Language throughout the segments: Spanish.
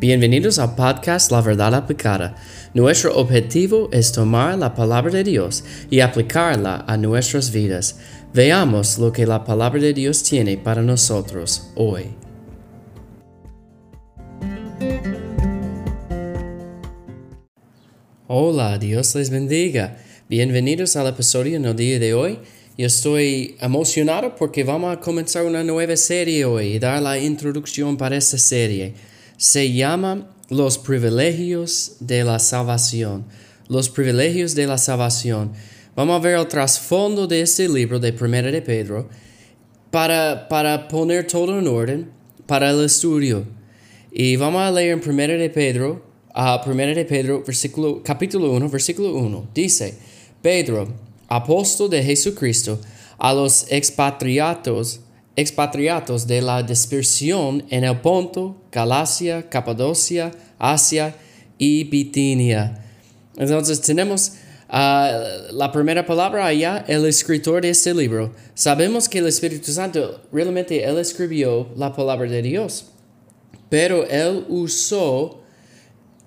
Bienvenidos al podcast La Verdad Aplicada. Nuestro objetivo es tomar la palabra de Dios y aplicarla a nuestras vidas. Veamos lo que la palabra de Dios tiene para nosotros hoy. Hola, Dios les bendiga. Bienvenidos al episodio en el día de hoy. Yo estoy emocionado porque vamos a comenzar una nueva serie hoy y dar la introducción para esta serie se llama Los privilegios de la salvación. Los privilegios de la salvación. Vamos a ver el trasfondo de este libro de Primera de Pedro para, para poner todo en orden para el estudio. Y vamos a leer en Primera de Pedro, uh, Primera de Pedro, versículo, capítulo 1, versículo 1. Dice, Pedro, apóstol de Jesucristo, a los expatriatos expatriados de la dispersión en el Ponto, Galacia, Capadocia, Asia y Bitinia. Entonces tenemos uh, la primera palabra allá, el escritor de este libro. Sabemos que el Espíritu Santo realmente él escribió la palabra de Dios, pero él usó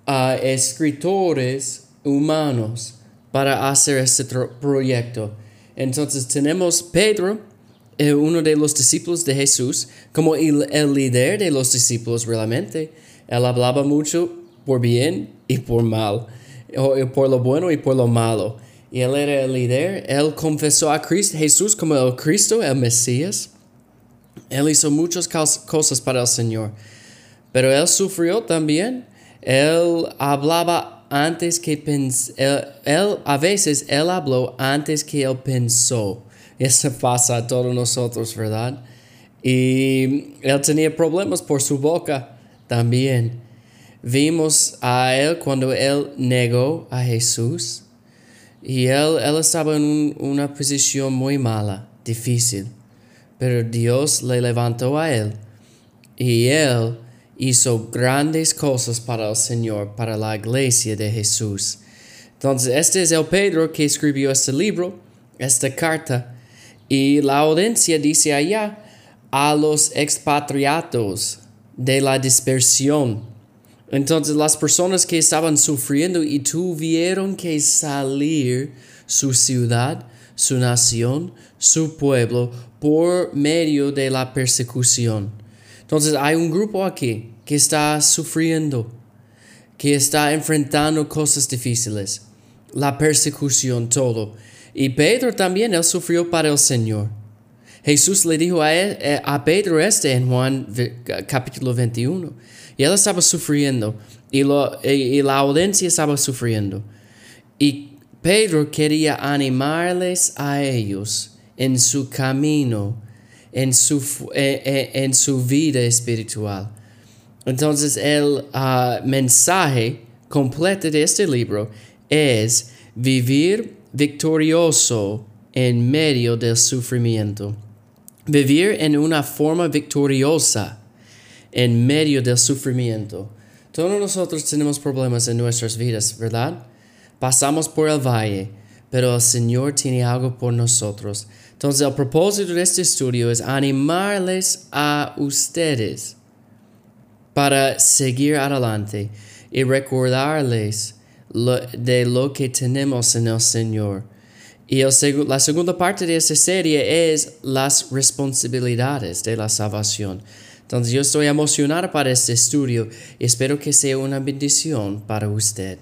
uh, escritores humanos para hacer este proyecto. Entonces tenemos Pedro, uno de los discípulos de Jesús, como el, líder de los discípulos realmente. Él hablaba mucho por bien y por mal, o por lo bueno y por lo malo. Y él era el líder. Él confesó a Cristo, Jesús como el Cristo, el Mesías. Él hizo muchas cosas para el Señor. Pero él sufrió también. Él hablaba antes que pensó. él, a veces él habló antes que él pensó. Eso pasa a todos nosotros, ¿verdad? Y él tenía problemas por su boca también. Vimos a él cuando él negó a Jesús. Y él, él estaba en una posición muy mala, difícil. Pero Dios le levantó a él. Y él hizo grandes cosas para el Señor, para la iglesia de Jesús. Entonces, este es el Pedro que escribió este libro, esta carta. Y la audiencia dice allá a los expatriados de la dispersión. Entonces las personas que estaban sufriendo y tuvieron que salir su ciudad, su nación, su pueblo por medio de la persecución. Entonces hay un grupo aquí que está sufriendo, que está enfrentando cosas difíciles, la persecución, todo. Y Pedro también, él sufrió para el Señor. Jesús le dijo a, eh, a Pedro este en Juan capítulo 21. Y él estaba sufriendo y, lo, y la audiencia estaba sufriendo. Y Pedro quería animarles a ellos en su camino, en su, eh, eh, en su vida espiritual. Entonces el ah, mensaje completo de este libro es vivir victorioso en medio del sufrimiento. Vivir en una forma victoriosa en medio del sufrimiento. Todos nosotros tenemos problemas en nuestras vidas, ¿verdad? Pasamos por el valle, pero el Señor tiene algo por nosotros. Entonces el propósito de este estudio es animarles a ustedes para seguir adelante y recordarles de lo que tenemos en el Señor. Y la segunda parte de esta serie es las responsabilidades de la salvación. Entonces yo estoy emocionado para este estudio y espero que sea una bendición para usted.